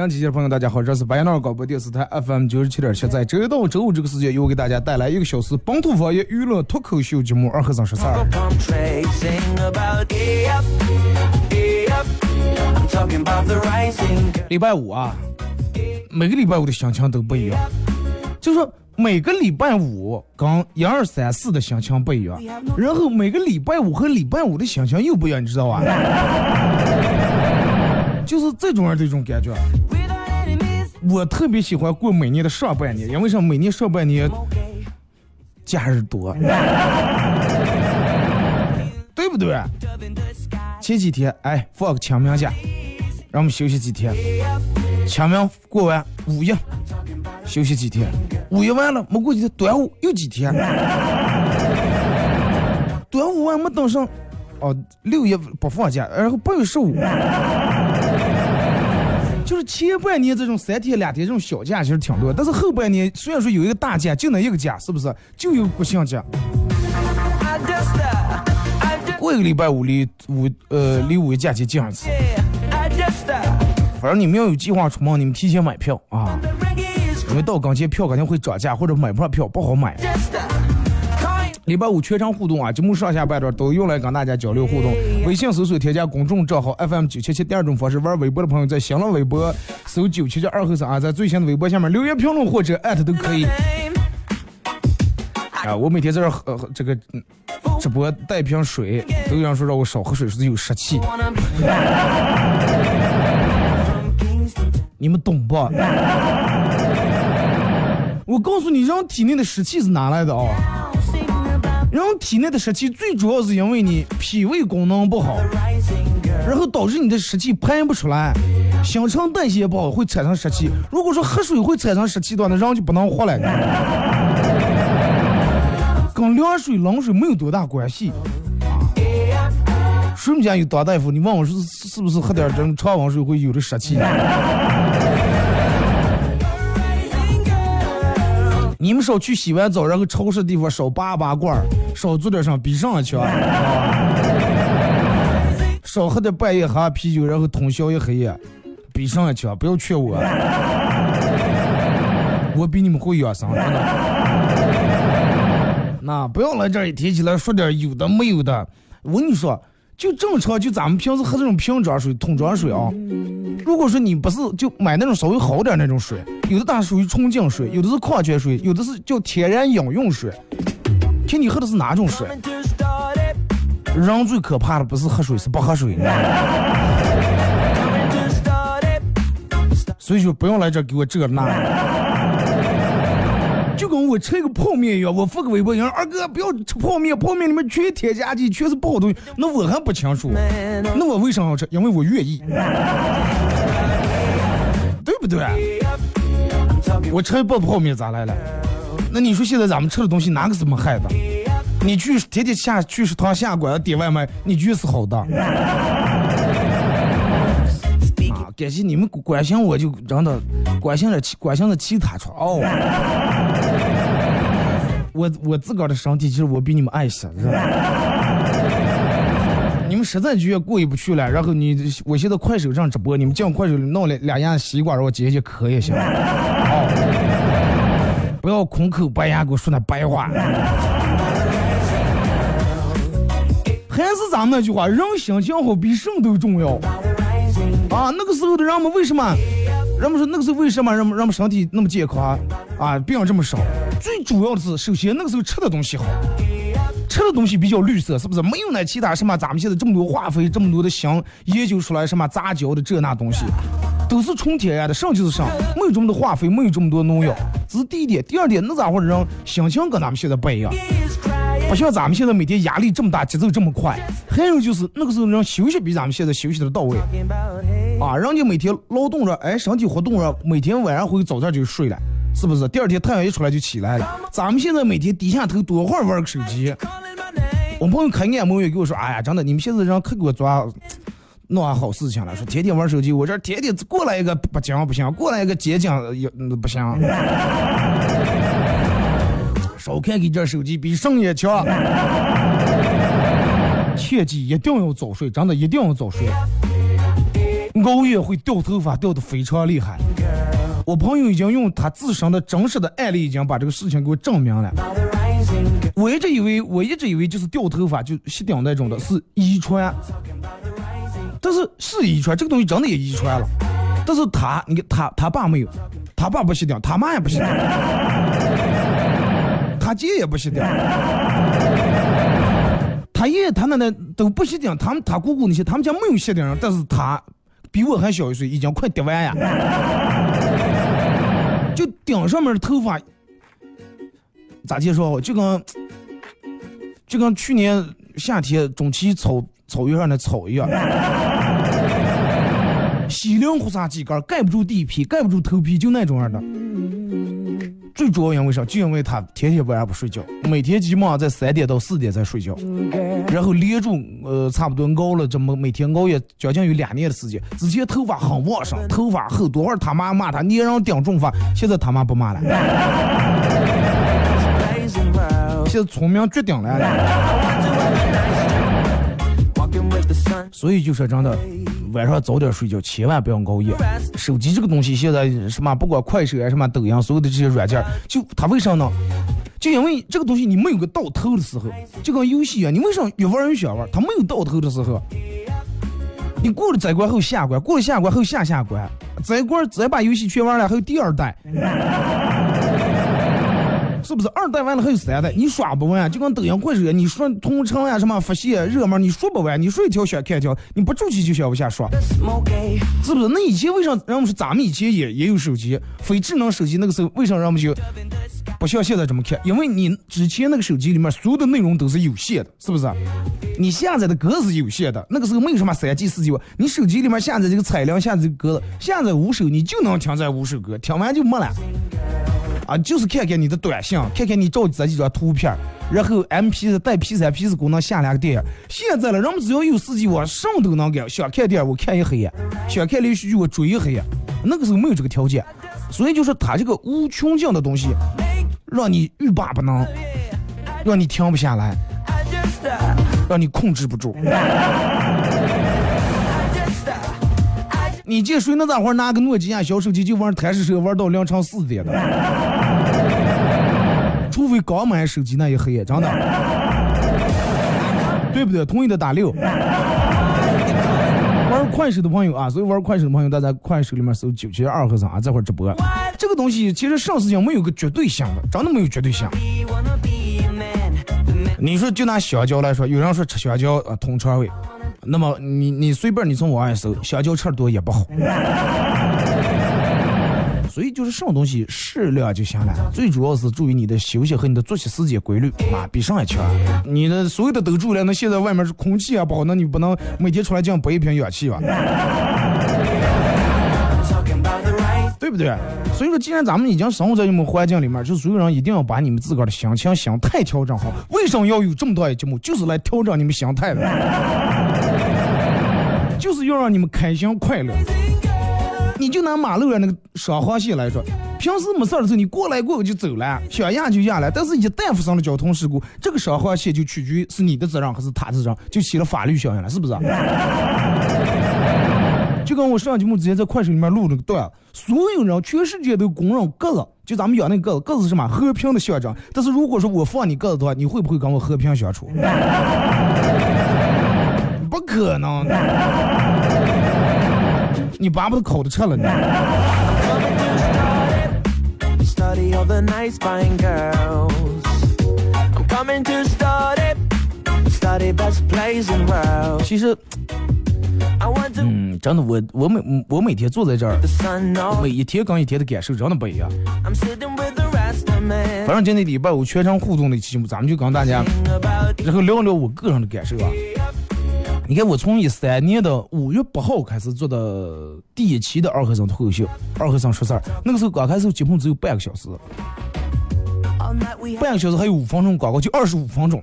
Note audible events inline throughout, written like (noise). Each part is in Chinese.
阳机的朋友，大家好，这是白杨广播电视台 FM 九十七点七，在周一到周五这个时间，由我给大家带来一个小时本土方言娱乐脱口秀节目《二和尚说事儿》。礼拜五啊，每个礼拜五的心情都不一样，就说每个礼拜五跟一二三四的心情不一样，然后每个礼拜五和礼拜五的心情又不一样，你知道吧？就是这种人的一种感觉。我特别喜欢过每年的上半年，因为什么？每年上半年假日多，(laughs) 对不对？前几天哎放个清明假，让我们休息几天。清明过完，五一休息几天。五一完了没过几天，端午又几天。(laughs) 端午完没等上，哦，六一不放假，然后八月十五。就是前半年这种三天两天这种小假其实挺多，但是后半年虽然说有一个大假，就那一个假，是不是？就有国庆假。过一个礼拜五离五呃离五一假期近二次。反正你们要有计划出门，你们提前买票啊，因为到岗前票肯定会涨价，或者买不上票不好买。礼拜五全程互动啊，节目上下半段都用来跟大家交流互动。微信搜索添加公众账号 FM 九七七，第二种方式玩微博的朋友在新浪微博搜九七七二后三啊，在最新的微博下面留言评论或者艾特都可以。啊，我每天在这喝这个直播带瓶水，都有人说让我少喝水，是有湿气。(laughs) 你们懂不？(laughs) 我告诉你，人体内的湿气是哪来的啊？人体内的湿气最主要是因为你脾胃功能不好，然后导致你的湿气排不出来，新陈代谢不好会产生湿气。如果说喝水会产生湿气的话，那人就不能活了。(laughs) 跟凉水、冷水没有多大关系。谁们家有当大夫？你问我是是不是喝点这种常温水会有的湿气？你们少去洗完澡，然后超市地方少拔拔罐儿，少做点啥比上一强，少喝点半夜喝啤酒，然后通宵一黑夜，比上一强，不要劝我，我比你们会养生，真的。那不要来这儿一提起来说点有的没有的，我跟你说。就正常，就咱们平时喝这种瓶装水、桶装水啊。如果说你不是就买那种稍微好点那种水，有的它属于纯净水，有的是矿泉水，有的是叫天然饮用水。听你喝的是哪种水？人最可怕的不是喝水，是不喝水。(laughs) 所以说不用来这给我这那。就跟我吃一个泡面一样，我发个微博，人二哥不要吃泡面，泡面里面全添加剂，全是不好东西。那我还不清楚，那我为啥要吃？因为我愿意，(laughs) 对不对？我吃一包泡面咋来了？那你说现在咱们吃的东西哪个是没害的？你去天天下去食堂下馆子点外卖，你觉得是好的？啊，感谢你们关心我，就真的关心了其关心了其他处哦。我我自个儿的身体，其实我比你们爱惜，是吧？(laughs) 你们实在觉得过意不去了，然后你，我现在快手上直播，你们进快手弄了两样西瓜，让我解解渴也行。(laughs) 哦，不要空口白牙给我说那白话。(laughs) 还是咱们那句话，人心情好比什么都重要。啊，那个时候的人们为什么？人们说那个时候为什么人们人们身体那么健康啊？病这么少？最主要的是，首先那个时候吃的东西好，吃的东西比较绿色，是不是？没有那其他什么咱们现在这么多化肥，这么多的香研究出来什么杂交的这那东西，都是纯天然的，上就是上，没有这么多化肥，没有这么多农药。这是第一点。第二点，那咋会人心情跟咱们现在不一样，不像咱们现在每天压力这么大，节奏这么快。还有就是那个时候人休息比咱们现在休息的到位。啊，人家每天劳动着，哎，身体活动着，每天晚上回去早点就睡了，是不是？第二天太阳一出来就起来了。咱们现在每天低下头多会儿玩个手机。我朋友开按摩院给我说，哎呀，真的，你们现在人可给我抓弄啥好事情了？说天天玩手机，我这天天过来一个不讲不行，过来一个接讲也不行。少看你这手机比上也强。(laughs) 切记一定要早睡，真的一定要早睡。熬夜会掉头发，掉的非常厉害。我朋友已经用他自身的真实的案例，已经把这个事情给我证明了。我一直以为，我一直以为就是掉头发就吸顶那种的，是遗传。但是是遗传，这个东西真的也遗传了。但是他，你看他他爸没有，他爸不吸顶，他妈也不吸顶，他姐也不吸顶，(laughs) 他爷爷他奶奶都不吸顶，他们他姑姑那些他们家没有吸顶，但是他。比我还小一岁，已经快掉完呀！(laughs) 就顶上面的头发，咋介绍？就跟就跟去年夏天中期草草原上的草一样，(laughs) 稀零胡撒几根，盖不住地皮，盖不住头皮，就那种样的。最主要因为啥？就因为他天天晚上不睡觉，每天基本上在三点到四点才睡觉，然后连住呃差不多熬了这么每天熬夜将近有两年的时间。之前头发很旺盛，头发厚，多会儿他妈骂他，你让顶重发，现在他妈不骂了，现在聪明绝顶了。所以就说真的，晚上早点睡觉，千万不要熬夜。手机这个东西现在什么，不管快手啊，什么抖音，所有的这些软件，就它为啥呢？就因为这个东西你没有个到头的时候，就跟游戏一样，你为啥越玩越想玩？它没有到头的时候，你过了这关后下关，过了下关后下下关，这关再把游戏全玩了，还有第二代。是不是？二代完了还有三代，你刷不完，就跟抖音、快手，你说同城呀、什么发现热门，你说不完，你说一条想看一条，你不住气就想往下刷，是不是？那以前为啥人们说咱们以前也也有手机，非智能手机那个时候，为啥人们就不像现在这么看？因为你之前那个手机里面所有的内容都是有限的，是不是？你下载的歌是有限的，那个时候没有什么三 G、四 G，你手机里面下载这个彩铃，下载歌，下载五首你就能听这五首歌，听完就没了。啊，就是看看你的短信，看看你照这几张图片，然后 M P 带 P 三 P 四功能下两个电影。现在了，人们只要有四 G 网，什么都能干。想看电影我看一黑夜，想看连续剧我追一黑夜。那个时候没有这个条件，所以就是它这个无穷尽的东西，让你欲罢不能，让你停不下来，让你控制不住。你见谁那大伙拿个诺基亚小手机就玩贪吃蛇玩到凌晨四点的？(laughs) 除非刚买手机那一黑夜，真的，(laughs) 对不对？同意的打六。(laughs) 玩快手的朋友啊，所以玩快手的朋友，大家快手里面搜九七二和尚啊，这会儿直播。这个东西其实上事情没有个绝对性的，真的没有绝对性。你说就拿香蕉来说，有人说吃香蕉啊通肠胃，那么你你随便你从网上搜，香蕉吃多也不好。(laughs) 所以就是什么东西适量就行了，最主要是注意你的休息和你的作息时间规律啊，比上一强。你的所有的都注意了，那现在外面是空气啊不好，那你不能每天出来这样背一瓶氧气吧？对不对？所以说，既然咱们已经生活在这么环境里面，就所有人一定要把你们自个儿的心情、心态调整好。为什么要有这么多的节目？就是来调整你们心态的，就是要让你们开心快乐。你就拿马路上那个双黄线来说，平时没事的时候你过来过我就走了，想压就压了。但是，一旦发生了交通事故，这个双黄线就取决于是你的责任还是他的责任，就起了法律效应了，是不是？(laughs) 就跟我上节目之前在快手里面录那个段，所有人全世界都公认鸽子，就咱们养那个鸽子，鸽子是什么和平的象征。但是如果说我放你鸽子的话，你会不会跟我和平相处？不可能。(laughs) 你巴不得口都吃了呢。其实，嗯，真的，我我每我每天坐在这儿，每一天跟一天的感受真的不一样。反正今天礼拜五全程互动的期目，咱们就跟大家，然后聊聊我个人的感受啊。你看，我从一三年的五月八号开始做的第一期的二和尚脱口秀，二和尚说事儿，那个时候刚开始节目只有半个小时，半个小时还有五分钟广告，就二十五分钟。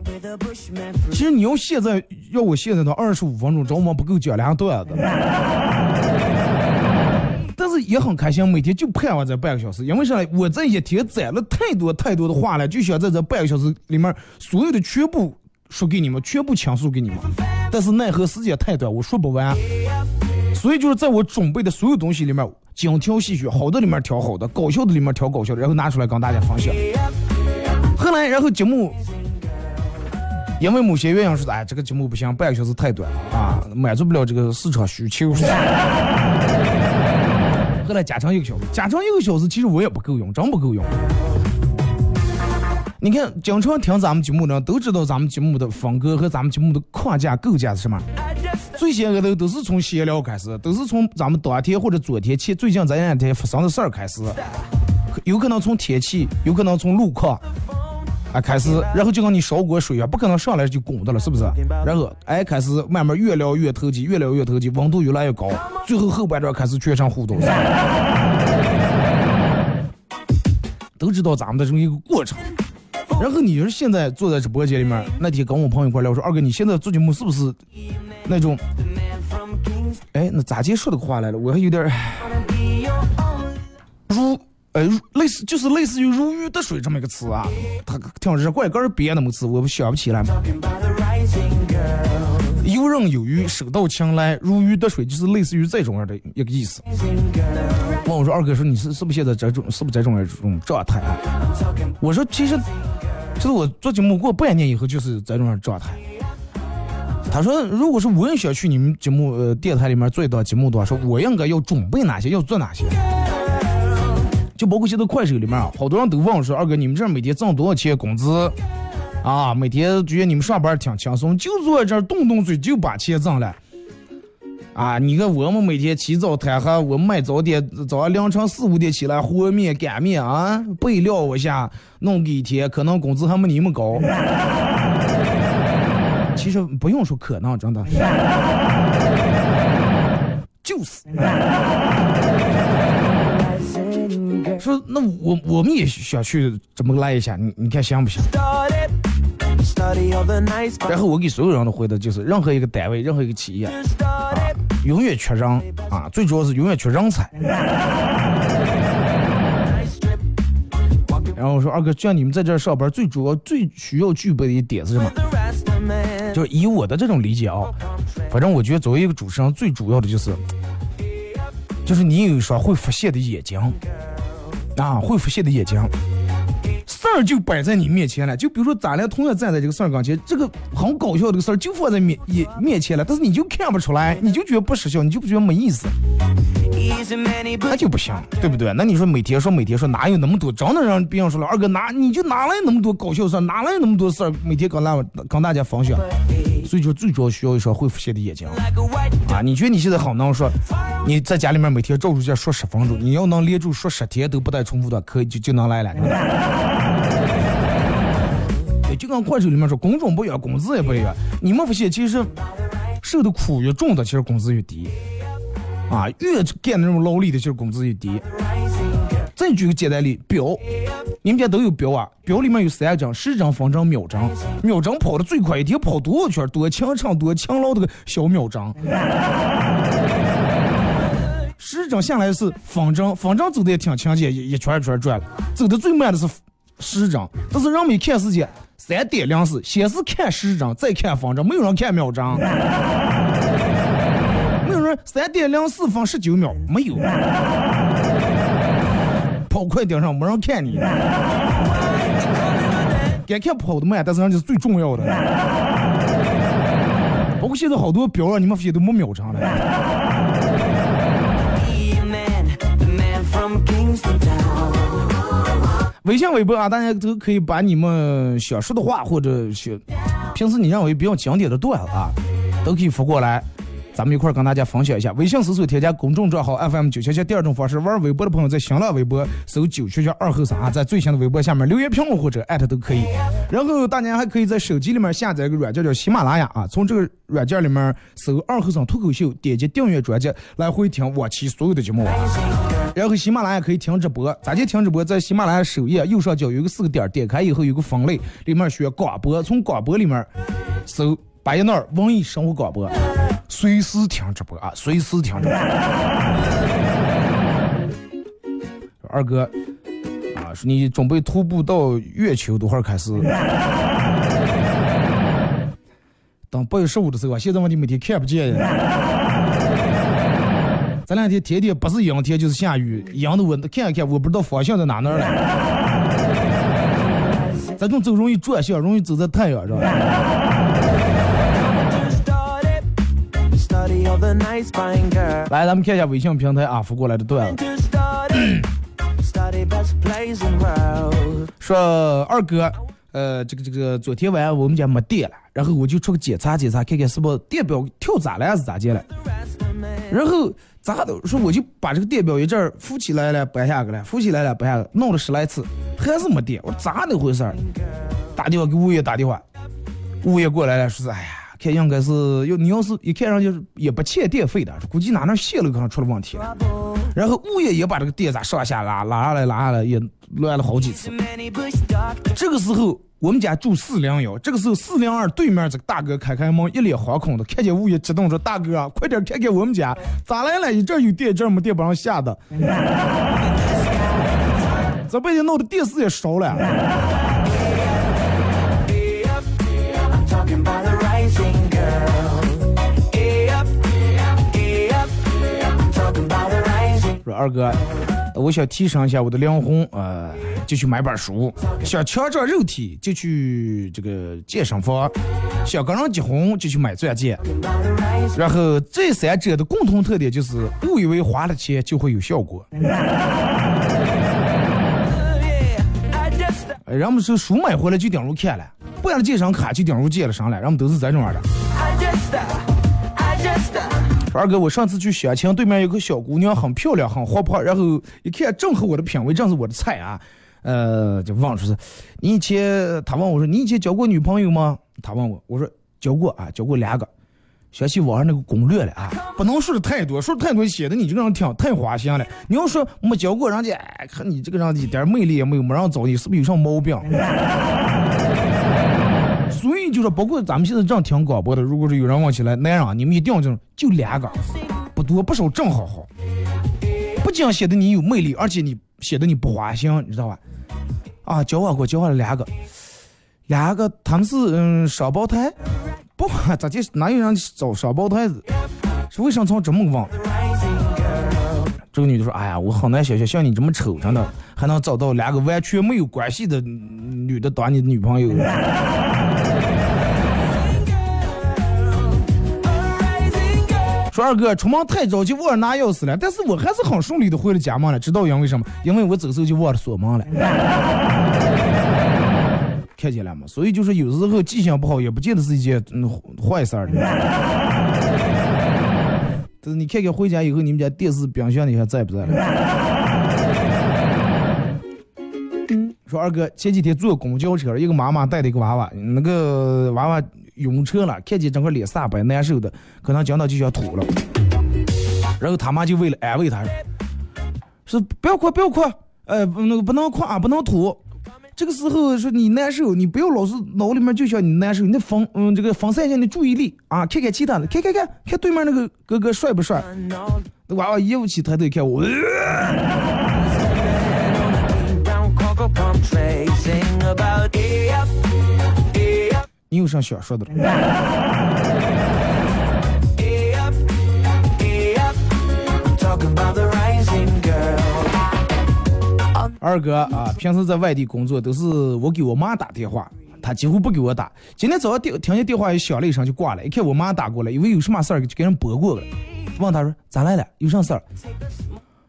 其实你要现在要我现在的二十五分钟，着忙不够讲两段子。(laughs) 但是也很开心，每天就盼望这半个小时，因为啥？我这一天攒了太多太多的话了，就想在这半个小时里面所有的全部说给你们，全部倾诉给你们。但是奈何时间太短，我说不完，所以就是在我准备的所有东西里面精挑细选，好的里面挑好的，搞笑的里面挑搞笑的，然后拿出来跟大家分享。后来，然后节目因为某些原因说，哎，这个节目不行，半个小时太短啊，满足不了这个市场需求。(laughs) 后来加长一个小时，加长一个小时，其实我也不够用，真不够用。你看，经常听咱们节目的都知道咱们节目的风格和咱们节目的框架构架是什么。最先开头都是从闲聊开始，都是从咱们当天或者昨天前最近这两天发生的事儿开始，有可能从天气，有可能从路况啊开始，然后就跟你烧锅水啊，不可能上来就拱的了，是不是？然后哎开始慢慢越聊越投机，越聊越投机，温度越来越高，最后后半段开始全程互动，都知道咱们的这么一个过程。然后你就是现在坐在直播间里面，那天跟我朋友一块聊，我说二哥你现在做节目是不是那种？哎，那咋接说的话来了？我还有点如呃类似就是类似于如鱼得水这么一个词啊，他听日怪根编那么词，我不想不起来嘛。游刃有余，手到擒来，如鱼得水，就是类似于这种样的一个意思。问我说二哥说你是是不是现在这种是不是这种这种状态？我说其实。就是我做节目过半年以后就是这种状态。他说，如果是我想去你们节目呃电台里面做一档节目的话，说我应该要准备哪些，要做哪些。就包括现在快手里面啊，好多人都问我说：“二哥，你们这儿每天挣多少钱工资？啊，每天觉得你们上班挺轻松，就坐在这儿动动嘴就把钱挣了。啊，你看我们每天起早贪黑，我们卖早点，早上凌晨四五点起来和面擀面啊，备料我下弄个一天，可能工资还没你们高。(laughs) 其实不用说可能，真的，就是。”说那我我们也想去这么来一下，你你看行不行？然后我给所有人都回的就是，任何一个单位，任何一个企业，啊永远缺人啊，最主要是永远缺人才。然后我说二哥，像你们在这儿上班，最主要最需要具备的一点是什么？就是以我的这种理解啊，反正我觉得作为一个主持人，最主要的就是，就是你有一双会发现的眼睛。啊，会发现的眼睛，事儿就摆在你面前了。就比如说，咱俩同样站在这个事儿跟前，这个很搞笑这个事儿就放在面也面前了，但是你就看不出来，你就觉得不实效，你就不觉得没意思，那就不行，对不对？那你说每天说每天说，哪有那么多？真的让别人说了，二哥哪你就哪来那么多搞笑事儿，哪来那么多事儿，每天跟大跟大家分享？所以说，最主要需要一双会发现的眼睛啊！你觉得你现在好能说，你在家里面每天照着这说十分钟，你要能连住说十天都不带重复的，可以就就能来了。对，就跟快手里面说，工种不一样，工资也不一样。你们发现，其实受的苦越重的，其实工资越低啊，越干那种劳力的，其实工资越低。再举个简单例，表，你们家都有表啊？表里面有三张，时针、分针、秒针。秒针跑的最快，一天跑多少圈？多勤诚、多勤劳的个小秒针。时针下来是分针，分针走的也挺勤俭，一圈一圈转。走的最慢的是时针，但是人们看时间，三点零四，先是看时针，再看分针，没有人看秒针。没有人三点零四分十九秒，没有。跑快点上，没人看你。(laughs) 该看跑的慢，但是人家是最重要的。包括现在好多表啊，你们发现都没秒上了。微信、微博啊，大家都可以把你们想说的话，或者是平时你认为比较经典的段子啊，都可以发过来。咱们一块儿跟大家分享一下，微信搜索添加公众账号 FM 九七七。第二种方式，玩微博的朋友在新浪微博搜九七七二后三啊，在最新的微博下面留言评论或者艾特都可以。然后大家还可以在手机里面下载一个软件叫喜马拉雅啊，从这个软件里面搜二后生脱口秀，点击订阅专辑来回听往期所有的节目。然后喜马拉雅可以听直播，咋就听直播？在喜马拉雅首页右上角有个四个点，点开以后有个分类，里面选广播，从广播里面搜八一那儿文艺生活广播。随时听直播啊，随时听直播。二哥啊，说你准备徒步到月球多会儿开始？等八月十五的时候啊，现在问题每天看不见呀。这两天天天不是阴天就是下雨，阴的我看一看，我不知道方向在哪那儿了。(laughs) 这种走容易转向，容易走在太阳上。来，咱们看一下微信平台啊发过来的段子。说二哥，呃，这个这个，昨天晚上我们家没电了，然后我就出去检查检查，看看是不电表跳闸了还是咋的了。然后咋的？说我就把这个电表一阵扶起来了，搬下去了，扶起来了，搬下去，弄了十来次，还是没电。我说咋的回事儿？打电话给物业打电话，物业过来了，说是哎呀。看应该是要你要是一看上就是也不欠电费的，估计哪那线路可能出了问题了。然后物业也把这个电闸上下拉拉下来拉下来也乱了好几次。这个时候我们家住四零幺，这个时候四零二对面这个大哥开开门，一脸惶恐的看见物业激动说：“大哥啊，快点看看我们家咋来了？一阵有电，一阵没电，把人吓的。这被人弄的电视也烧了。”二哥，我想提升一下我的灵魂，呃，就去买本书；想强壮肉体，就去这个健身房；想跟人结婚，就去买钻戒。然后这三者的共同特点就是，误以为花了钱就会有效果。(laughs) 人们说书买回来就顶入看了，办了健身卡就顶入健了身了，人们都是这种样的。二哥，我上次去相亲，对面有个小姑娘很漂亮，很活泼，然后一看正合我的品味，正是我的菜啊。呃，就问说是，你以前他问我说，你以前交过女朋友吗？他问我，我说交过啊，交过两个。想起网上那个攻略了啊，不能说的太多，说的太多显得你这个人挺太花心了。你要说没交过人家，看你这个人一点魅力也没有，没人找你，是不是有啥毛病？所以就说，包括咱们现在这样听广播的，如果是有人问起来，男人你们一定要这种，就两个，不多不少，正好好。不仅显得你有魅力，而且你显得你不花心，你知道吧？啊，交往过，交往了两个，两个他们是嗯双胞胎。不，咋就哪有人找双胞胎子？是为啥从这么问？这个女的说：“哎呀，我好难想象像你这么丑，真的还能找到两个完全没有关系的女的当你的女朋友。”说二哥出门太着急忘了拿钥匙了，但是我还是很顺利的回了家门了。知道因为什么？因为我走时候就忘了锁门了。看见了吗？所以就是有时候记性不好，也不见得是一件嗯坏事儿。但是你看看回家以后，你们家电视、冰箱你还在不在了？说二哥前几天坐公交车，一个妈妈带的一个娃娃，那个娃娃晕车了，看见整个脸煞白，难受的，可能讲到就想吐了。然后他妈就为了安慰他，说不要哭，不要哭，呃，那个不能哭啊，不能吐。这个时候说你难受，你不要老是脑里面就想你难受，你得分嗯这个分散一下你注意力啊，看看其他的，看看看看对面那个哥哥帅不帅？那娃娃一扶起抬头一看我，(laughs) 你有啥想说的？二哥啊，平时在外地工作都是我给我妈打电话，他几乎不给我打。今天早上电听见电话一响了一声就挂了，一看我妈打过来，以为有什么事儿就给人拨过了。问他说咋来了？有啥事儿？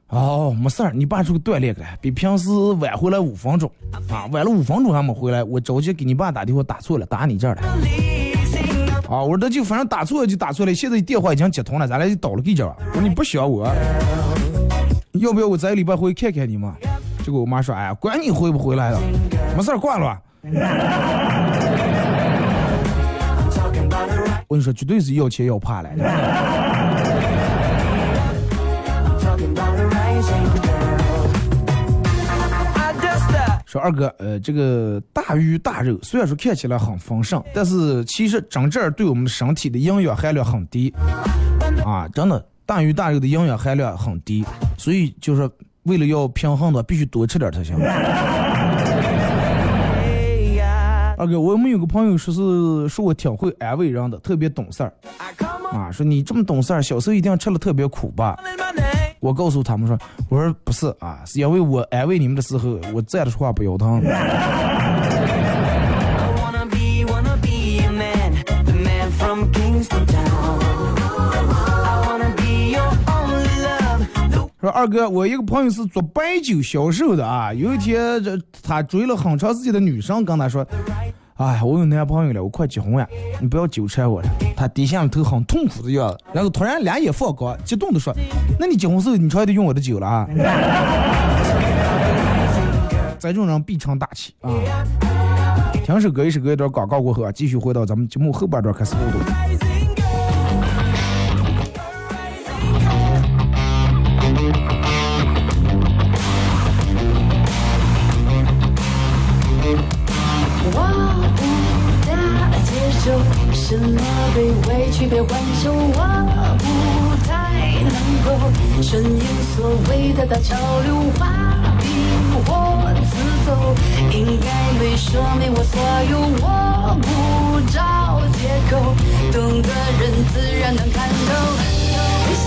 哦，没事儿，你爸出去锻炼去了，比平时晚回来五分钟啊，晚了五分钟还没回来。我着急给你爸打电话打错了，打你这儿了。啊，我说那就反正打错了就打错了，现在电话已经接通了，咱俩就倒了给这。我说你不想我，要不要我这个礼拜回去看看你嘛？结果我妈说：“哎呀，管你回不回来了，没事儿挂了吧。”我跟你说，绝对是要钱要怕来的。二哥，呃，这个大鱼大肉虽然说看起来很丰盛，但是其实真正对我们身体的营养含量很低啊！真的，大鱼大肉的营养含量很低，所以就是。为了要平衡的，必须多吃点才行。二哥，我们有个朋友说是说我挺会安慰人的，特别懂事儿。啊，说你这么懂事儿，小时候一定吃了特别苦吧？我告诉他们说，我说不是啊，是因为我安慰你们的时候，我站着说话不腰疼。说二哥，我一个朋友是做白酒销售的啊。有一天，这他追了很长时间的女生，跟他说：“哎，我有男朋友了，我快结婚呀，你不要纠缠我了。”他低下了头，很痛苦的样子。然后突然两眼放光，激动的说：“那你结婚时候，你还得用我的酒了啊！” (laughs) 这种人必成大器啊！听首歌，一首歌一段广告过后啊，继续回到咱们节目后半段开始互动。挽救，我不太能够顺应所谓的大潮流，画饼或自走，应该没说明我所有，我不找借口，懂的人自然能看透，别想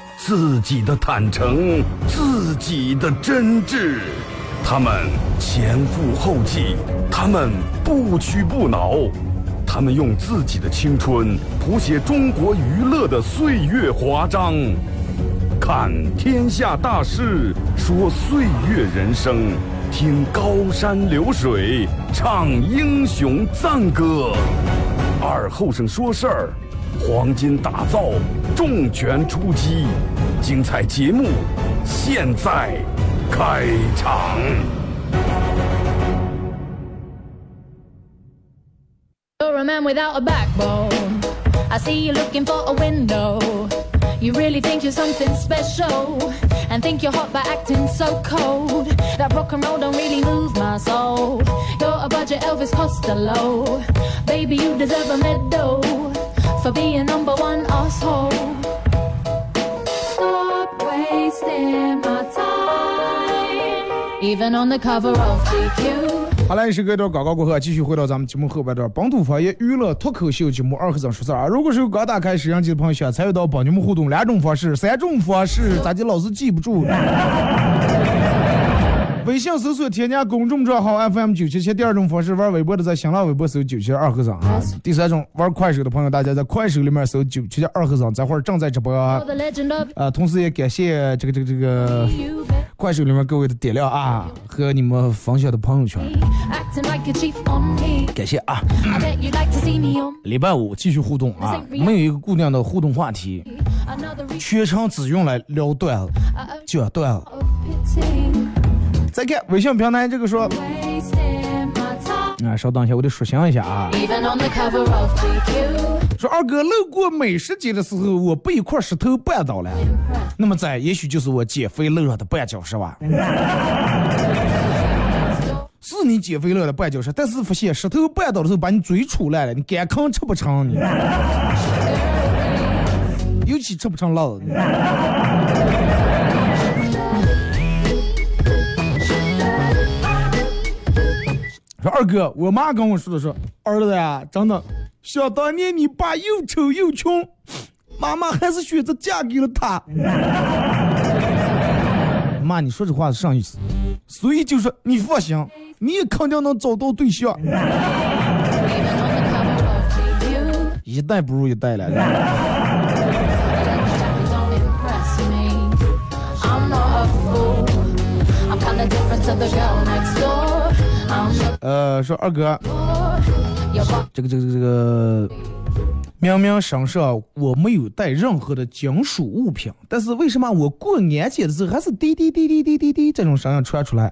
自己的坦诚，自己的真挚。他们前赴后继，他们不屈不挠，他们用自己的青春谱写中国娱乐的岁月华章。看天下大事，说岁月人生，听高山流水，唱英雄赞歌。二后生说事儿，黄金打造，重拳出击，精彩节目现在开场。You're a man without a backbone. I see you looking for a window. You really think you're something special and think you're hot by acting so cold. That rock and roll don't really move my soul. You're a budget Elvis Costello. Baby, you deserve a medal For being number one asshole. Stop wasting my time. Even on the cover of GQ. 好嘞，是隔一段广告过后，继续回到咱们节目后半段，本土方言娱乐脱口秀节目二和尚说事儿啊。如果是有刚打开摄像机的朋友，想参与到帮你们互动，两种方式，三种方式，咋的老是记不住？微信搜索添加公众账号 FM 九七七，第二种方式玩微博的在新浪微博搜九七二和尚啊。第三种玩快手的朋友，大家在快手里面搜九七二和尚，这会儿正在直播啊。呃，同时也感谢这个这个这个快手里面各位的点亮啊和你们分享的朋友圈.感谢啊。礼拜五继续互动啊，没有一个固定的互动话题，全程只用来聊段子、讲段子。再看微信平台这个说.啊，稍等一下，我得说详一下啊。说二哥路过美食街的时候，我被一块石头绊倒了，那么在也许就是我减肥路上的绊脚石吧。(laughs) 是你减肥路的绊脚石，但是发现石头绊倒的时候把你嘴杵烂了，你干吭吃不成你，(laughs) 尤其吃不成辣子。说二哥，我妈跟我说的说，儿子呀，真的，想当年你爸又丑又穷，妈妈还是选择嫁给了他。(laughs) 妈，你说这话是啥意思？所以就说你放心，你也肯定能找到对象. (laughs) 一代不如一代了。呃，说二哥，这个这个这个，明明身上我没有带任何的金属物品，但是为什么我过安检的时候还是滴滴滴滴滴滴滴这种声音传出来？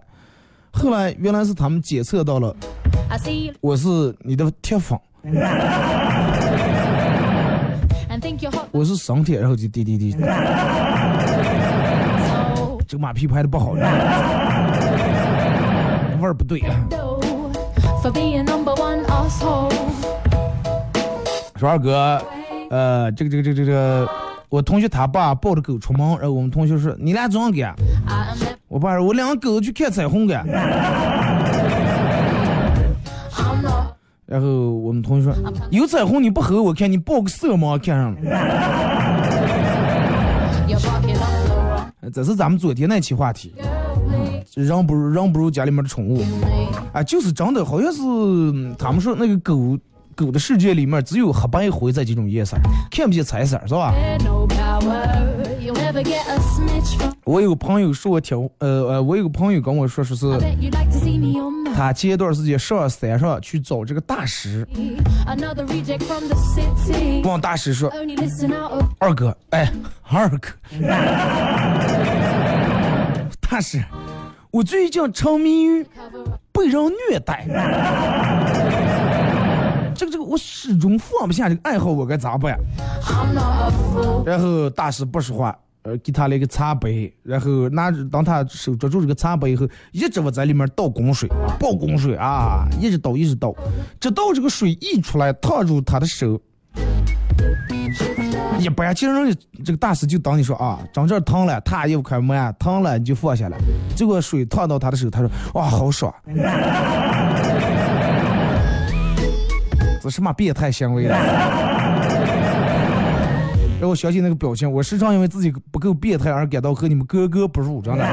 后来原来是他们检测到了我是你的铁粉，我是生铁，然后就滴滴滴，这个马屁拍的不好，味儿不对啊。For being number one asshole. 说二哥，呃，这个这个这个这个，我同学他爸抱着狗出门，然后我们同学说你俩怎样干？I am never. 我爸说我两个狗去看彩虹干。然后我们同学说有彩虹你不吼，我看你抱个色盲看上了。这是咱们昨天那期话题.人不如人不如家里面的宠物，啊，就是真的，好像是他们说那个狗狗的世界里面只有黑白灰这几种颜色，看不见彩色，是吧？我有个朋友说我挺，呃呃，我有个朋友跟我说说是，他前一段时间上山上去找这个大师，问大师说，二哥，哎，二哥，(laughs) 大师。我最近沉迷于被人虐待，这个这个我始终放不下这个爱好，我该咋办？然后大师不说话，呃，给他了一个茶杯，然后拿着当他手抓住这个茶杯以后，一直我在里面倒滚水，爆滚水啊，一直倒一直倒，直到这个水溢出来，烫住他的手。一般其实这个大师就当你说啊，长这疼了，他也不开门，疼了你就放下来。结果水烫到他的手，他说哇好爽。这什么变态行为了？(laughs) 让我想起那个表情，我时常因为自己不够变态而感到和你们格格不入，真的。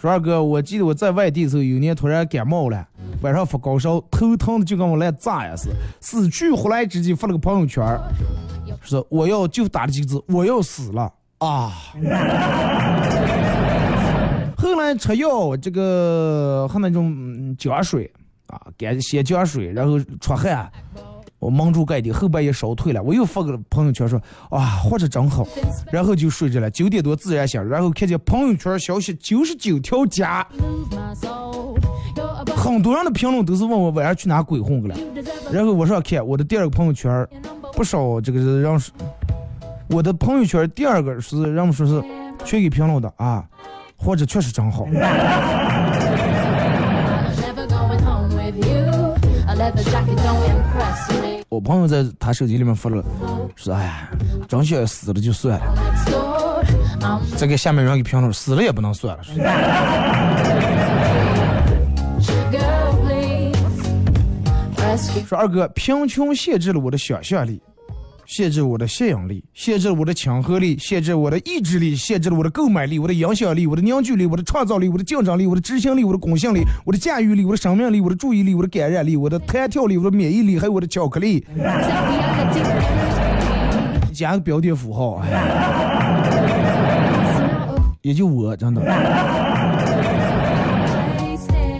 说二哥，我记得我在外地的时候，有年突然感冒了，晚上发高烧，头疼的就跟我来炸呀似，死去活来之际发了个朋友圈，说我要就打了几个字，我要死了啊。后来吃药，这个喝那种嗯姜水啊，干鲜姜水，然后出汗，我蒙住盖底，后半夜烧退了，我又发个朋友圈说啊，活着真好，然后就睡着了，九点多自然醒，然后看见朋友圈消息九十九条加，很多人的评论都是问我晚上去哪鬼混去了，然后我上看我的第二个朋友圈，不少这个人是，我的朋友圈第二个是人们说是全给评论的啊，活着确实真好。(laughs) 我朋友在他手机里面发了，说哎呀，真想死了就算了。再给 (laughs) 下面人给评论，死了也不能算了。说二哥，贫穷限制了我的想象力，限制我的吸引力，限制了我的亲和力，限制我的意志力，限制了我的购买力、我的影响力、我的凝聚力、我的创造力、我的竞争力、我的执行力、我的公信力、我的驾驭力、我的生命力、我的注意力、我的感染力、我的弹跳力、我的免疫力，还有我的巧克力。加个标点符号，(laughs) 也就我真的，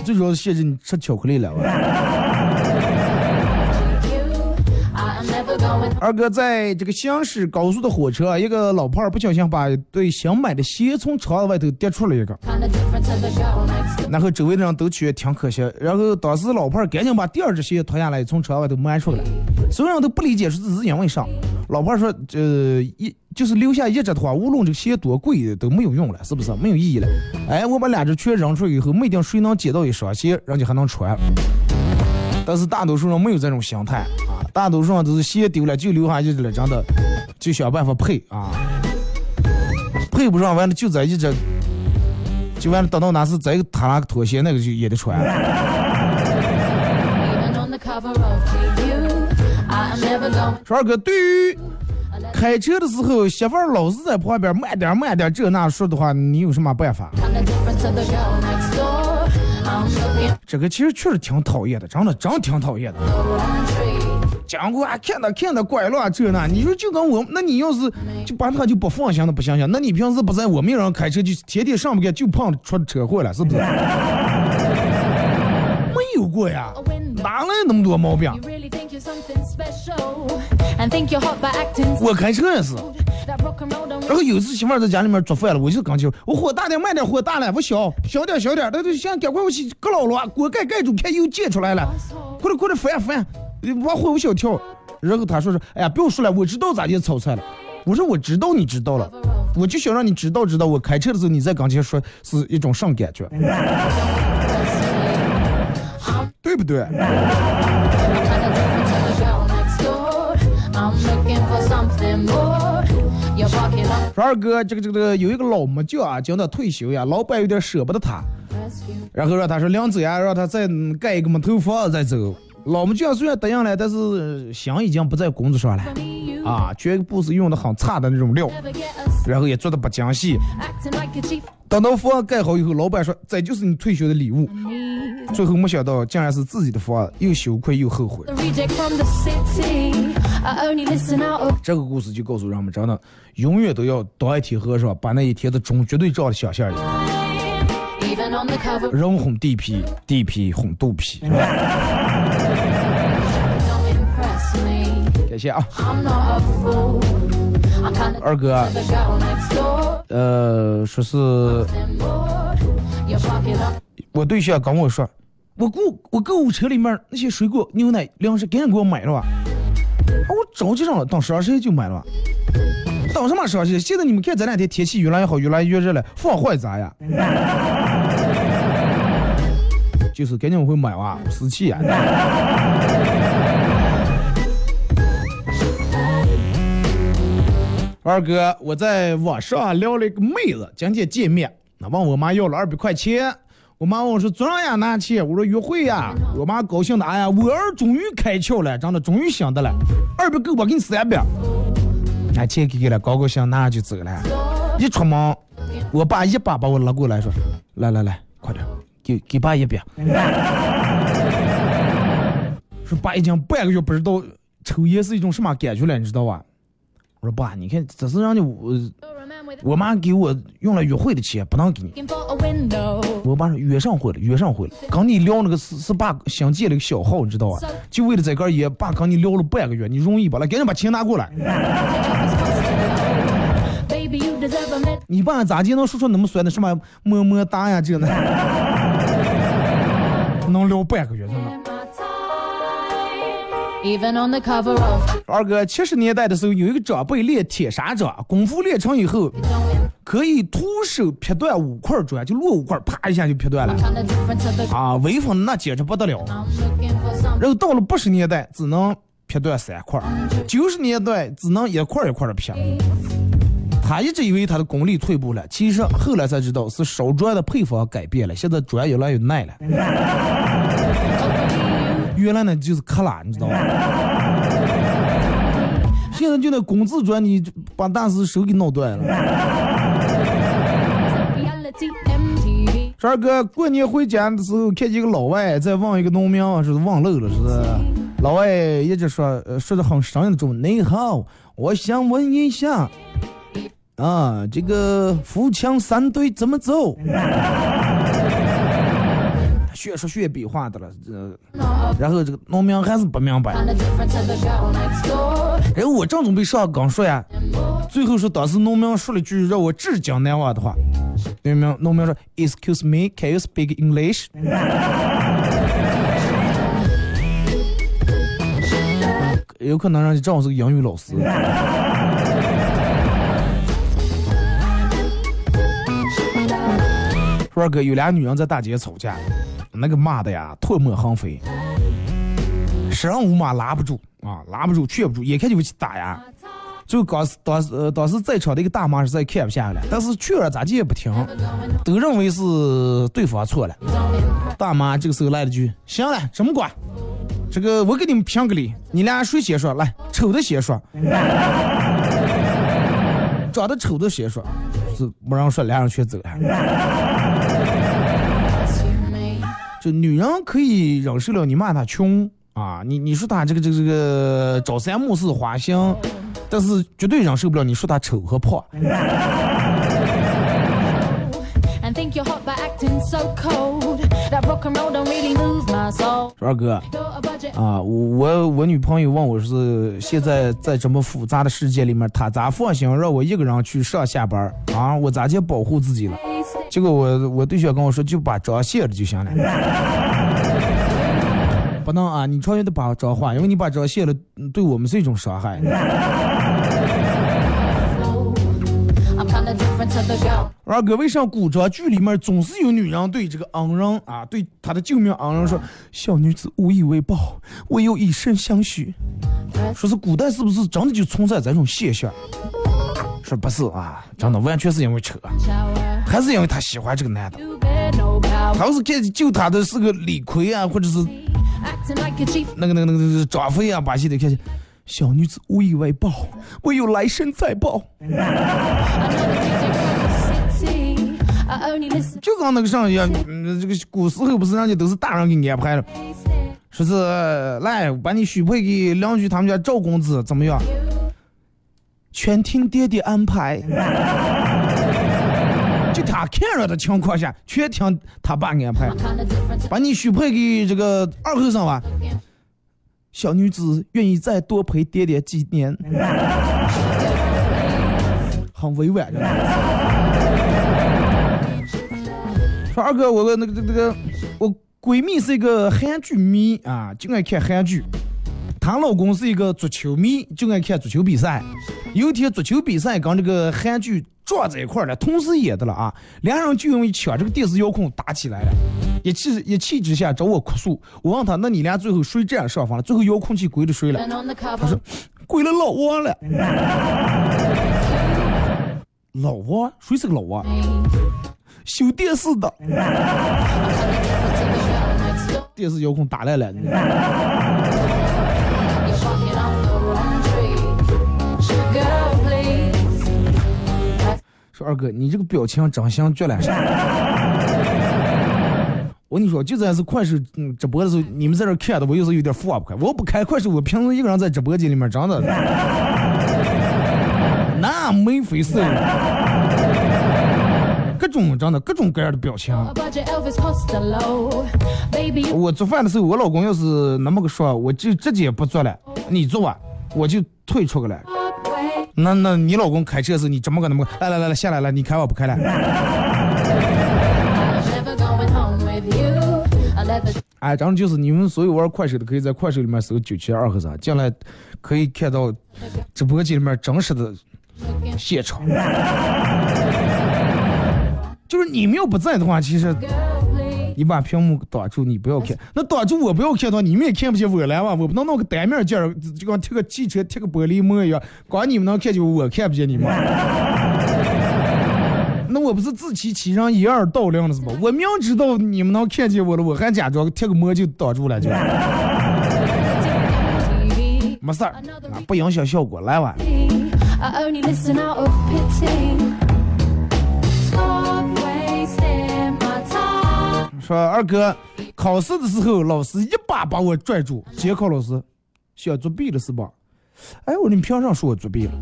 最主要是限制你吃巧克力了。二哥在这个行驶高速的火车，一个老炮儿不小心把对新买的鞋从车子外头跌出了一个.然后周围的人都觉得挺可惜，然后当时老炮儿赶紧把第二只鞋脱下来，从车外头摸出来，所有人都不理解是是因为啥。老炮儿说，呃，一就是留下一只的话，无论这个鞋多贵都没有用了，是不是没有意义了？哎，我把两只全扔出去以后，没定谁能捡到一双鞋，人家还能穿。但是大多数人没有这种心态啊，大多数人都是鞋丢了就留下一只了，真的就想办法配啊，配不上完了就在一只，就完了等到哪次再他那个拖鞋那个就也得穿。说二哥，对于开车的时候媳妇儿老是在旁边慢点慢点这那说的话，你有什么办法？这个其实确实挺讨厌的，真的真挺讨厌的。讲过啊，看他看他拐了这那，你说就跟我，那你要是就把他就不放心的不想想，那你平时不在我们让人开车就天天上不干就碰出车祸了，是不是？(laughs) 没有过呀，哪来那么多毛病？我开车也是。然后有一次媳妇儿在家里面做饭了，我就刚就我火大点慢点，火大了，我小小点小点，那就想赶快我去搁老了，锅盖盖住，看油溅出来了，快点快点翻翻，往火我小跳。然后他说是，哎呀不用说了，我知道咋就炒菜了。我说我知道你知道了，我就想让你知道知道，我开车的时候你在跟前说是一种什么感觉，对不对？说二哥，这个这个有一个老木匠啊，叫他退休呀，老板有点舍不得他。然后让他说两走呀，让他再盖一个木头房再走。老木匠虽然答应了，但是呃心已经不在工作上了啊，全部是用的很差的那种料然后也做的不精细。等到房子盖好以后，老板说这就是你退休的礼物。最后没想到竟然是自己的房，又羞愧又后悔。这个故事就告诉人们，真的永远都要当一天和尚，把那一天的钟绝对照着想象里。even on the cover. 人哄地皮，地皮哄肚皮。感谢啊二哥.呃，说是.我对象跟我说，我购我购物车里面那些水果、牛奶、粮食，赶紧给我买了吧。啊，我着急上了，等双十一就买了吧。等什么双十一？现在你们看这两天天气越来越好，越来越热了，放坏咋呀？(laughs) 就是赶紧我会买哇，死气呀！二哥，我在网上聊了一个妹子，今天见面，那问我妈要了二百块钱，我妈问我说昨让呀拿钱，我说约会呀，我妈高兴的哎呀，我儿终于开窍了，真的终于想得了，二百够吧，给你三百，拿钱给给了，高高兴拿就走了，一出门，我爸一把把我拉过来说，来来来，快点，给给爸一百，(laughs) 说爸已经半个月不知道抽烟是一种什么感觉了，你知道吧？我说爸，你看这是让你我。我妈给我用了约会的钱，不能给你。我爸说约上会了，约上会了。跟你聊那个是是爸新借了个小号，你知道吧？就为了这根烟，爸跟你聊了半个月，你容易吧？来，赶紧把钱拿过来。你爸咋就能说出那么酸的什么么么哒呀？这 (laughs) 个能聊半个月，二哥，七十年代的时候，有一个长辈练铁砂掌，功夫练成以后，可以徒手劈断五块砖，就落五块，啪一下就劈断了。啊，威风那简直不得了。然后到了八十年代，只能劈断三块；九十年代只能一块一块的劈。他一直以为他的功力退步了，其实后来才知道是烧砖的配方改变了，现在砖越来越耐了。原来呢就是克拉，你知道吗？现在就那工字砖，你把大师手给弄断了。十二哥过年回家的时候，看见一个老外在望一个农民，说是望漏了，是老外一直说，说的很生硬的中文。你好，我想问一下，啊，这个富强三队怎么走？越说学比划的了，这，然后这个农民还是不明白。然后我正准备上刚说呀，最后说当时农民说了句让我至今难忘的话。农民农民说：“Excuse me, can you speak English？” (laughs) 有可能让你正好是个英语老师。说二哥有俩女人在大街吵架。那个骂的呀，唾沫横飞，十人五马拉不住啊，拉不住，劝不住，眼看就会去打呀。就刚当时呃当时在场的一个大妈实在看不下了，但是劝了咋地也不听，都认为是对方错了。大妈这个时候来了句：“行了，这么管，这个我给你们评个理，你俩谁先说？来，丑的先说，(laughs) 长得丑的先说，是没让说，俩人全走了。”就女人可以忍受了你骂她穷啊，你你说她这个这个这个朝三暮四花心，但是绝对忍受不了你说她丑和胖。(laughs) 二哥啊，我我女朋友问我是现在在这么复杂的世界里面，她咋放心让我一个人去上下班啊？我咋就保护自己了？结果我我对象跟我说，就把妆卸了就行了。(laughs) 不能啊，你穿越得把妆化，因为你把妆卸了，对我们是一种伤害。二哥，为啥古装剧里面总是有女人对这个恩人啊，对他的救命恩人说：“小女子无以为报，唯有以身相许。”说是古代是不是真的就存在这种现象？说不是啊，真的完全是因为扯，还是因为他喜欢这个男的。他要是看救他的是个李逵啊，或者是那个那个那个张飞啊，把戏的看见小女子无以为报，唯有来生再报。(laughs) 就跟那个上一样，这个古时候不是人家都是大人给安排的，说是来把你许配给邻居他们家赵公子，怎么样？全听爹爹安排，(laughs) 就他看着的情况下，全听他爸安排。把你许配给这个二后生吧，小女子愿意再多陪爹爹几年。(laughs) 很委婉的。说二哥，我个那个那个，我闺蜜是一个韩剧迷啊，就爱看韩剧。她老公是一个足球迷，就爱看足球比赛。有一天足球比赛跟这个韩剧撞在一块了，同时演的了啊！两人就因为抢这个电视遥控打起来了，一气一气之下找我哭诉。我问他，那你俩最后谁占上风了？最后遥控器归了谁了？他说归了老王了。(laughs) 老王？谁是个老王？修电视的，(laughs) 电视遥控打来了。说二哥，你这个表情长相绝了。我跟你说，就算是快手嗯直播的时候，你们在这看的，我有时候有点放不开。我不开快手，我平时一个人在直播间里面，真的那没费事。各种真的各种各样的表情。我做饭的时候，我老公要是那么个说，我就直接不做了，你做吧，我就退出去了。那那你老公开车时，你怎么个那么来来来来下来了，你开我不开了。哎，真的就是你们所有玩快手的，可以在快手里面搜九七二和尚，进来可以看到直播间里面真实的现场。就是你们要不在的话，其实你把屏幕挡住，你不要看。那挡住我不要看的话，你们也看不见我来嘛。我不能弄个单面镜儿，就跟贴个汽车贴个玻璃膜一样，光你们能看见我，看不见你们。(laughs) 那我不是自欺欺人，掩耳盗铃了是吧？我明知道你们能看见我了，我还假装贴个膜就挡住了，就没事儿，不影响效果，来吧。说二哥，考试的时候老师一把把我拽住，监考老师想作弊了是吧？哎，我说你凭啥说我作弊了？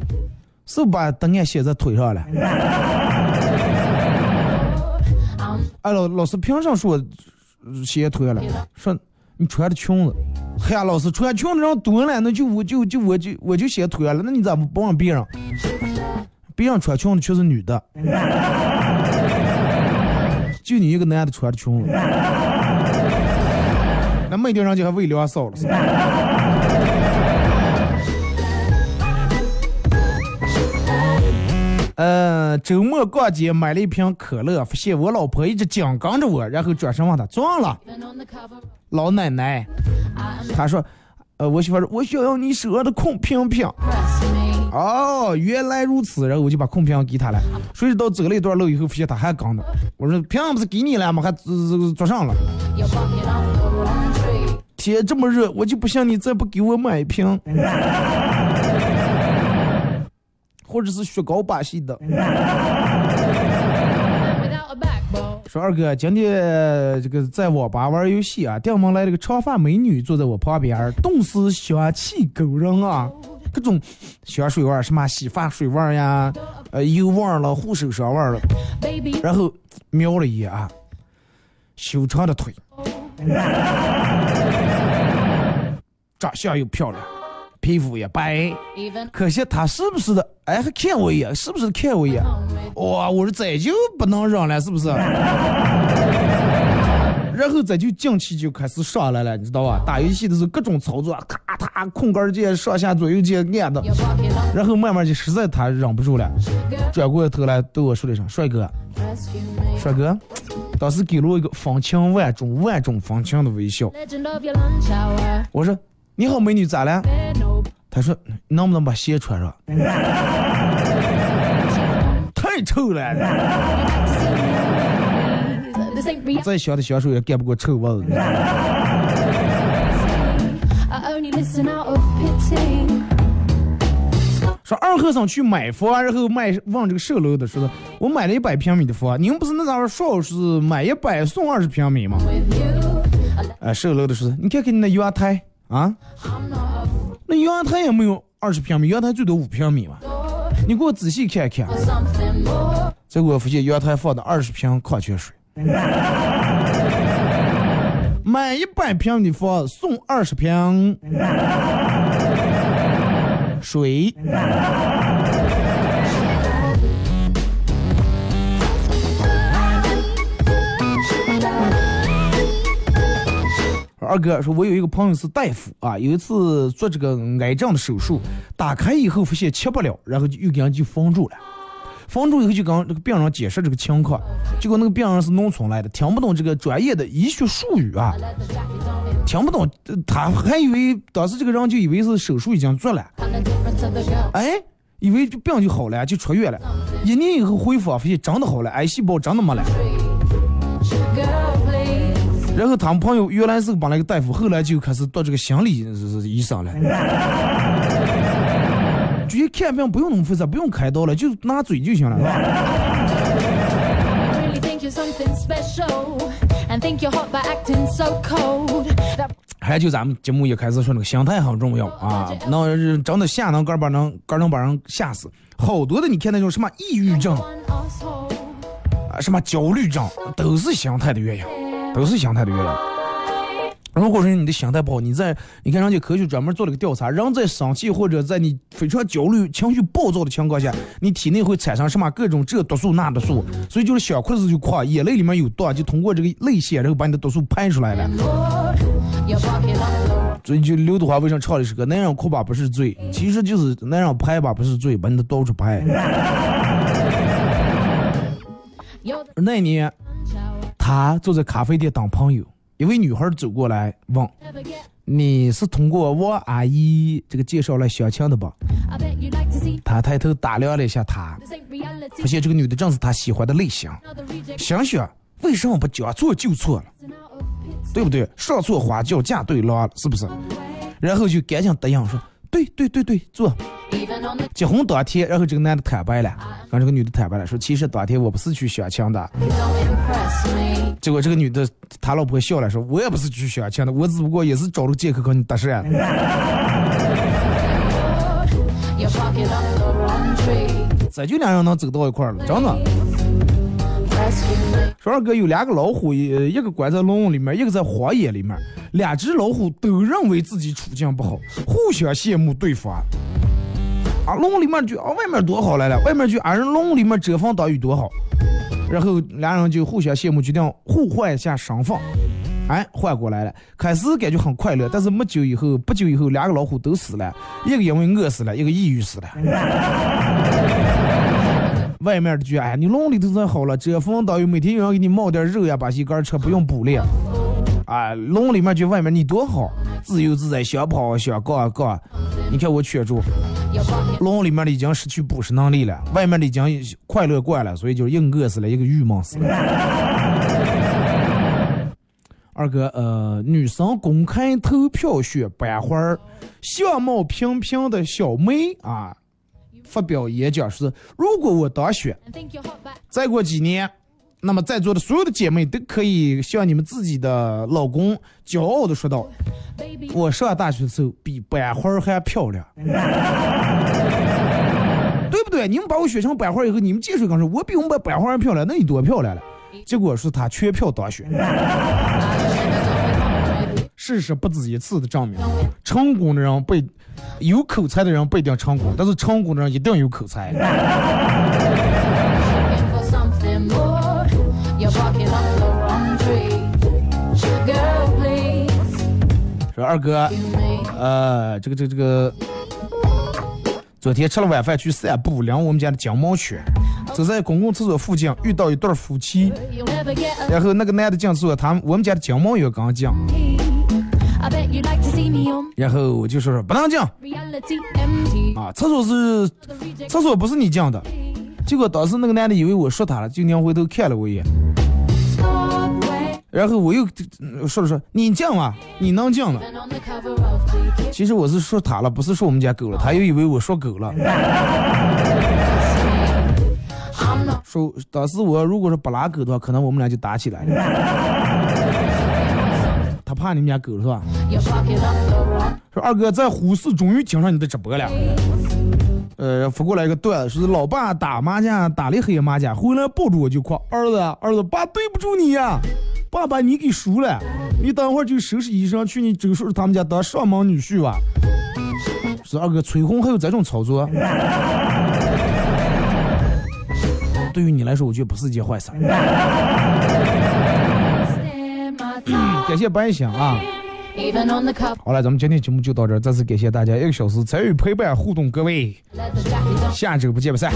是不把答案写在腿上了？(laughs) 哎老老师凭啥说我写腿上了？说你穿的裙子。嗨呀，老师穿裙子人多了，那就我就就我就我就写腿上了，那你咋不不问别人？别人穿裙子全是女的。就你一个男的穿的裙子，(laughs) 那没地人就还为聊骚了。(laughs) 呃，周末逛街买了一瓶可乐，发现我老婆一直紧跟着我，然后转身问她撞了。老奶奶，她说，呃，我媳妇说，我想要你手上的空瓶瓶。哦，原来如此，然后我就把空瓶给他了。谁知道走了一段路以后，发现他还刚的。我说瓶不是给你了吗？还坐上了。天这么热，我就不信你再不给我买一瓶。或者是雪糕把戏的。说二哥，今天这个在网吧玩游戏啊，店门来了个长发美女坐在我旁边，顿时香气勾人啊。各种香水味儿，什么洗发水味儿呀，呃，油味儿了，护手霜味儿了，然后瞄了一眼啊，修长的腿，长相又漂亮，皮肤也白，可惜他是不是的？哎，还看我一眼，是不是看我一眼？哇，我说这就不能扔了，是不是？然后这就进去就开始上来了，你知道吧？打游戏的时候各种操作，咔咔空杆键、上下左右键按的，然后慢慢就实在他忍不住了，转过头来对我说了一声：“帅哥，帅哥。”当时给了我一个风情万种、万种风情的微笑。我说：“你好，美女，咋了？”他说：“能不能把鞋穿上？” (laughs) 太臭了。再香的香水也干不过臭味子。(laughs) 说二和尚去买房，然后卖问这个售楼的说的，我买了一百平米的房，你们不是那咋说是买一百送二十平米吗？哎，售楼的说，你看看你那阳台啊，那阳台也没有二十平米，阳台最多五平米嘛，你给我仔细看看。结果发现阳台放的二十瓶矿泉水。(laughs) 买一百平的房送二十瓶 (laughs) 水。二哥说：“我有一个朋友是大夫啊，有一次做这个癌症的手术，打开以后发现切不了，然后就又给人就封住了。”封住以后就跟这个病人解释这个情况，结果那个病人是农村来的，听不懂这个专业的医学术语啊，听不懂，他还以为当时这个人就以为是手术已经做了，哎，以为就病就好了，就出院了。一年以后恢复，发现真的好了，癌细胞真的没了。然后他们朋友原来是帮那个大夫，后来就开始做这个心理医生了。直接看病不用那么复杂，不用开刀了，就拿嘴就行了？还就咱们节目一开始说那个心态很重要啊，能真的吓能干把能干能把人吓死。好多的你看那种什么抑郁症啊，什么焦虑症，都是心态的原因，都是心态的原因。如果说你的心态不好，你在你看人家科学专门做了个调查，人在生气或者在你非常焦虑、情绪暴躁的情况下，你体内会产生什么各种这毒素那毒素，所以就是小裤子就垮，眼泪里面有毒，就通过这个泪腺，然后把你的毒素排出来了。所以就刘德华为啥唱的是个男人哭吧不是罪，其实就是男人拍吧不是罪，把你的到处拍。(laughs) 那年，他坐在咖啡店等朋友。一位女孩走过来问：“你是通过王阿姨这个介绍来相亲的吧？”他抬头打量了一下她，发现这个女的正是他喜欢的类型。想想为什么不将错就错了，对不对？上错花轿嫁对郎了，是不是？然后就赶紧答应说：“对对对对，坐。”结婚当天，然后这个男的坦白了，跟这个女的坦白了，说其实当天我不是去相亲的。结果这个女的，他老婆笑了，说我也不是去相亲的，我只不过也是找了借口跟你搭讪。这就两人能走到一块了，真的。说二哥有两个老虎，一一个关在笼里面，一个在荒野里面，两只老虎都认为自己处境不好，互相羡慕对方。啊，笼里面就啊，外面多好来了，外面就俺人笼里面遮风挡雨多好，然后两人就互相羡慕，决定互换一下身份，哎，换过来了。开始感觉很快乐，但是没久以后，不久以后，两个老虎都死了，一个因为饿死了，一个抑郁死了。外面的就哎，你笼里头才好了，遮风挡雨，每天有人给你冒点肉呀，把西干吃，不用补练。啊，笼里面就外面你多好，自由自在，想跑想干干。你看我圈住，笼里面的已经失去捕食能力了，外面的已经快乐惯了，所以就一个饿死了，一个郁闷死了。二哥，呃，女生公开投票选班花儿，相貌平平的小妹啊，发表演讲说，如果我当选，再过几年。那么在座的所有的姐妹都可以向你们自己的老公骄傲的说道：“我上大学的时候比班花还漂亮，(laughs) 对不对？你们把我选成班花以后，你们继续跟说，我比我们班花还漂亮，那你多漂亮了？结果是他全票当选。(laughs) 事实不止一次的证明，成功的人不有口才的人不一定成功，但是成功的人一定有口才。(laughs) 说二哥，呃，这个这个这个，昨天吃了晚饭去散步，领我们家的金毛犬，走在公共厕所附近，遇到一对夫妻，然后那个男的进厕所，他们我们家的金毛也刚进，然后我就说说不能进，啊，厕所是厕所不是你进的，结果当时那个男的以为我说他了，就拧回头看了我一眼。然后我又说了说，你犟啊，你能犟了。其实我是说他了，不是说我们家狗了，他又以为我说狗了。(laughs) 说当时我如果说不拉狗的话，可能我们俩就打起来了。(laughs) 他怕你们家狗是吧？说二哥在呼市终于听上你的直播了。呃，发过来一个段子，是老爸打麻将打了黑麻将，回来抱住我就哭，儿子儿子，爸对不住你呀。爸爸，你给输了，你等会儿就收拾衣裳去你周叔叔他们家当上门女婿吧。是二哥催婚还有这种操作？(laughs) 对于你来说，我觉得不是一件坏事。感谢白想啊。好了，咱们今天节目就到这儿，再次感谢大家一个小时参与陪伴互动，各位，下周不见不散。